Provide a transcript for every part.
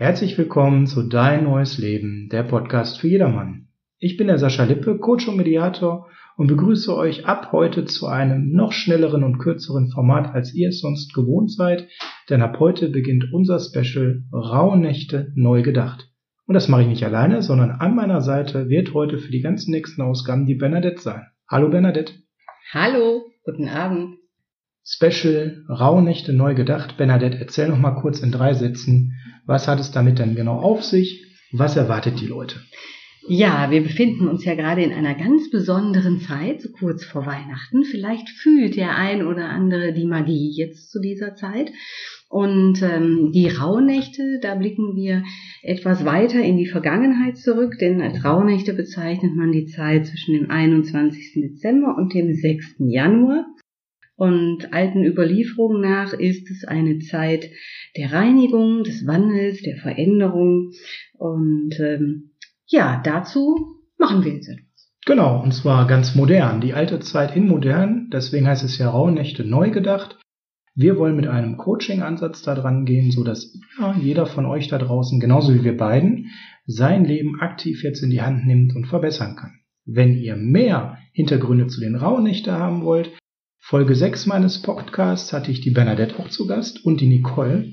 Herzlich willkommen zu Dein neues Leben, der Podcast für jedermann. Ich bin der Sascha Lippe, Coach und Mediator und begrüße euch ab heute zu einem noch schnelleren und kürzeren Format, als ihr es sonst gewohnt seid, denn ab heute beginnt unser Special Rauhnächte neu gedacht. Und das mache ich nicht alleine, sondern an meiner Seite wird heute für die ganzen nächsten Ausgaben die Bernadette sein. Hallo Bernadette. Hallo, guten Abend. Special Rauhnächte neu gedacht. Bernadette, erzähl noch mal kurz in drei Sätzen, was hat es damit denn genau auf sich? Was erwartet die Leute? Ja, wir befinden uns ja gerade in einer ganz besonderen Zeit, so kurz vor Weihnachten. Vielleicht fühlt der ein oder andere die Magie jetzt zu dieser Zeit. Und ähm, die Rauhnächte, da blicken wir etwas weiter in die Vergangenheit zurück, denn als Rauhnächte bezeichnet man die Zeit zwischen dem 21. Dezember und dem 6. Januar. Und alten Überlieferungen nach ist es eine Zeit der Reinigung, des Wandels, der Veränderung. Und ähm, ja, dazu machen wir jetzt etwas. Genau, und zwar ganz modern. Die alte Zeit in modern, deswegen heißt es ja Rauhnächte neu gedacht. Wir wollen mit einem Coaching-Ansatz da dran gehen, so dass ja, jeder von euch da draußen, genauso wie wir beiden, sein Leben aktiv jetzt in die Hand nimmt und verbessern kann. Wenn ihr mehr Hintergründe zu den Rauhnächte haben wollt, Folge 6 meines Podcasts hatte ich die Bernadette auch zu Gast und die Nicole,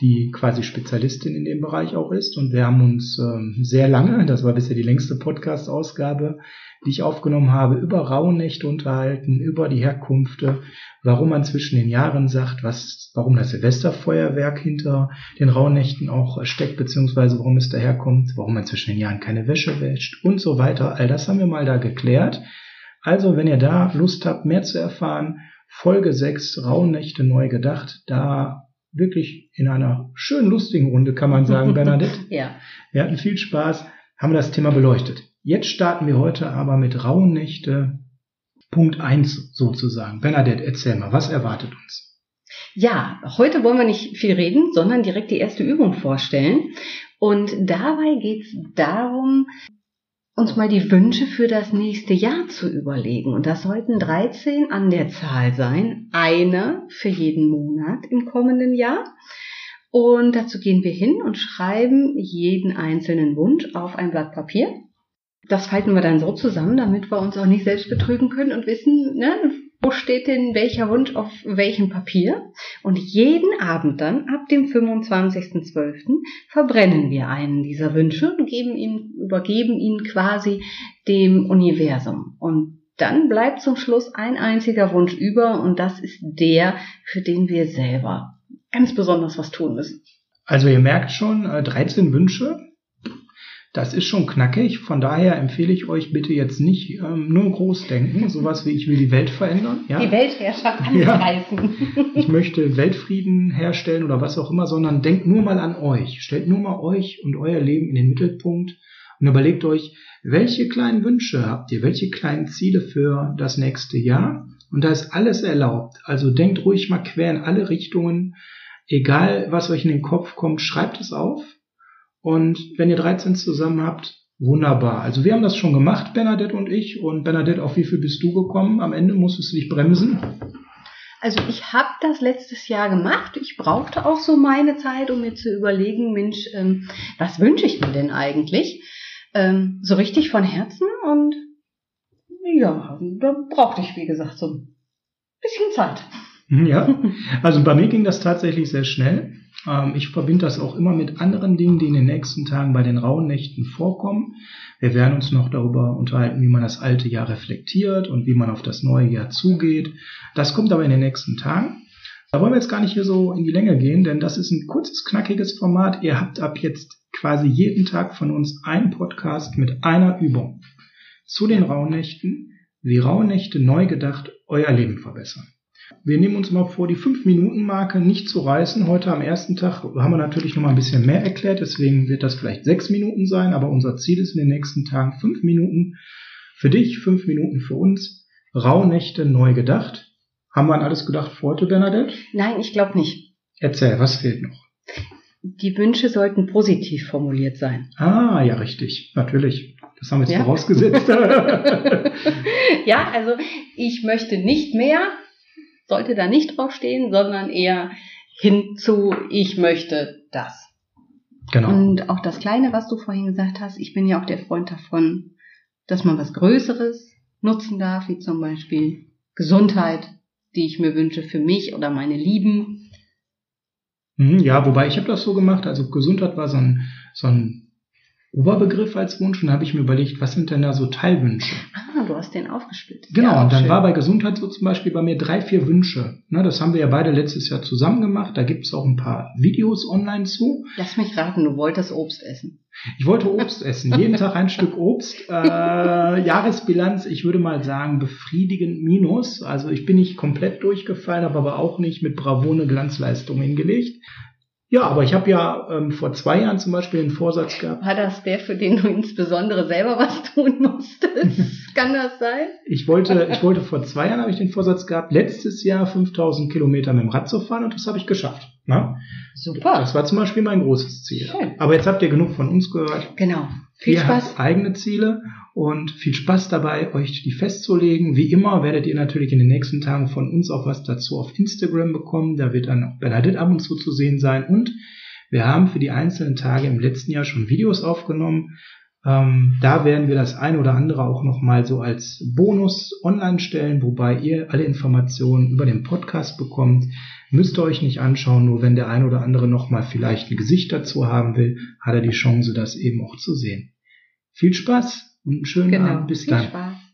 die quasi Spezialistin in dem Bereich auch ist. Und wir haben uns ähm, sehr lange, das war bisher die längste Podcast-Ausgabe, die ich aufgenommen habe, über Rauhnächte unterhalten, über die Herkünfte, warum man zwischen den Jahren sagt, was, warum das Silvesterfeuerwerk hinter den Rauhnächten auch steckt, beziehungsweise warum es daherkommt, warum man zwischen den Jahren keine Wäsche wäscht und so weiter. All das haben wir mal da geklärt. Also, wenn ihr da Lust habt, mehr zu erfahren, Folge 6, Rauhnächte neu gedacht, da wirklich in einer schönen, lustigen Runde, kann man sagen, Bernadette. ja. Wir hatten viel Spaß, haben das Thema beleuchtet. Jetzt starten wir heute aber mit Rauhnächte Punkt 1 sozusagen. Bernadette, erzähl mal, was erwartet uns? Ja, heute wollen wir nicht viel reden, sondern direkt die erste Übung vorstellen. Und dabei geht es darum, uns mal die Wünsche für das nächste Jahr zu überlegen. Und das sollten 13 an der Zahl sein. Eine für jeden Monat im kommenden Jahr. Und dazu gehen wir hin und schreiben jeden einzelnen Wunsch auf ein Blatt Papier. Das falten wir dann so zusammen, damit wir uns auch nicht selbst betrügen können und wissen, ne, wo steht denn welcher Wunsch auf welchem Papier. Und jeden Abend dann, ab dem 25.12., verbrennen wir einen dieser Wünsche und geben ihn, übergeben ihn quasi dem Universum. Und dann bleibt zum Schluss ein einziger Wunsch über und das ist der, für den wir selber ganz besonders was tun müssen. Also ihr merkt schon, 13 äh, Wünsche, das ist schon knackig. Von daher empfehle ich euch bitte jetzt nicht ähm, nur groß denken, sowas wie ich will die Welt verändern. Ja? Die Weltherrschaft angreifen. Ja. Ich möchte Weltfrieden herstellen oder was auch immer, sondern denkt nur mal an euch. Stellt nur mal euch und euer Leben in den Mittelpunkt und überlegt euch, welche kleinen Wünsche habt ihr, welche kleinen Ziele für das nächste Jahr. Und da ist alles erlaubt. Also denkt ruhig mal quer in alle Richtungen. Egal, was euch in den Kopf kommt, schreibt es auf und wenn ihr 13 zusammen habt, wunderbar. Also wir haben das schon gemacht, Bernadette und ich. Und Bernadette, auf wie viel bist du gekommen? Am Ende musstest du dich bremsen. Also ich habe das letztes Jahr gemacht. Ich brauchte auch so meine Zeit, um mir zu überlegen, Mensch, ähm, was wünsche ich mir denn eigentlich? Ähm, so richtig von Herzen und ja, da brauchte ich, wie gesagt, so ein bisschen Zeit. Ja, also bei mir ging das tatsächlich sehr schnell. Ähm, ich verbinde das auch immer mit anderen Dingen, die in den nächsten Tagen bei den rauen Nächten vorkommen. Wir werden uns noch darüber unterhalten, wie man das alte Jahr reflektiert und wie man auf das neue Jahr zugeht. Das kommt aber in den nächsten Tagen. Da wollen wir jetzt gar nicht hier so in die Länge gehen, denn das ist ein kurzes, knackiges Format. Ihr habt ab jetzt quasi jeden Tag von uns einen Podcast mit einer Übung zu den Rauhnächten, wie Rauhnächte neu gedacht euer Leben verbessern. Wir nehmen uns mal vor, die 5-Minuten-Marke nicht zu reißen. Heute am ersten Tag haben wir natürlich noch mal ein bisschen mehr erklärt, deswegen wird das vielleicht 6 Minuten sein, aber unser Ziel ist in den nächsten Tagen 5 Minuten für dich, 5 Minuten für uns. Rauhnächte neu gedacht. Haben wir an alles gedacht für heute, Bernadette? Nein, ich glaube nicht. Erzähl, was fehlt noch? Die Wünsche sollten positiv formuliert sein. Ah, ja, richtig. Natürlich. Das haben wir jetzt ja. vorausgesetzt. ja, also ich möchte nicht mehr, sollte da nicht draufstehen, sondern eher hinzu, ich möchte das. Genau. Und auch das Kleine, was du vorhin gesagt hast, ich bin ja auch der Freund davon, dass man was Größeres nutzen darf, wie zum Beispiel Gesundheit, die ich mir wünsche für mich oder meine Lieben. Mhm, Ja, wobei ich habe das so gemacht, also Gesundheit war so ein, so ein Oberbegriff als Wunsch und da habe ich mir überlegt, was sind denn da so Teilwünsche? Ah, du hast den aufgesplittet. Genau, Ja, und dann schön. war bei Gesundheit so zum Beispiel bei mir drei, vier Wünsche. Ne, das haben wir ja beide letztes Jahr zusammen gemacht. Da gibt es auch ein paar Videos online zu. Lass mich raten, du wolltest Obst essen. Ich wollte Obst essen, jeden Tag ein Stück Obst. Äh, Jahresbilanz, ich würde mal sagen, befriedigend minus. Also ich bin nicht komplett durchgefallen, habe aber auch nicht mit Bravone Glanzleistung hingelegt. Ja, aber ich habe ja ähm, vor zwei Jahren zum Beispiel den Vorsatz gehabt, War das der, für den du insbesondere selber was tun musstest? Kann das sein? ich wollte, ich wollte vor zwei Jahren habe ich den Vorsatz gehabt, letztes Jahr 5000 Kilometer mit dem Rad zu fahren und das habe ich geschafft. Ne? Super. Das war zum Beispiel mein großes Ziel. Schön. Aber jetzt habt ihr genug von uns gehört. Genau. Viel ihr Spaß. habt eigene Ziele und viel Spaß dabei, euch die festzulegen. Wie immer werdet ihr natürlich in den nächsten Tagen von uns auch was dazu auf Instagram bekommen. Da wird dann auch Bernadette ab und zu zu sehen sein. Und wir haben für die einzelnen Tage im letzten Jahr schon Videos aufgenommen. Ähm, da werden wir das ein oder andere auch nochmal so als Bonus online stellen, wobei ihr alle Informationen über den Podcast bekommt. Müsst ihr euch nicht anschauen, nur wenn der ein oder andere nochmal vielleicht ein Gesicht dazu haben will, hat er die Chance, das eben auch zu sehen. Viel Spaß und einen schönen Genau. Abend. Bis Viel dann. Spaß.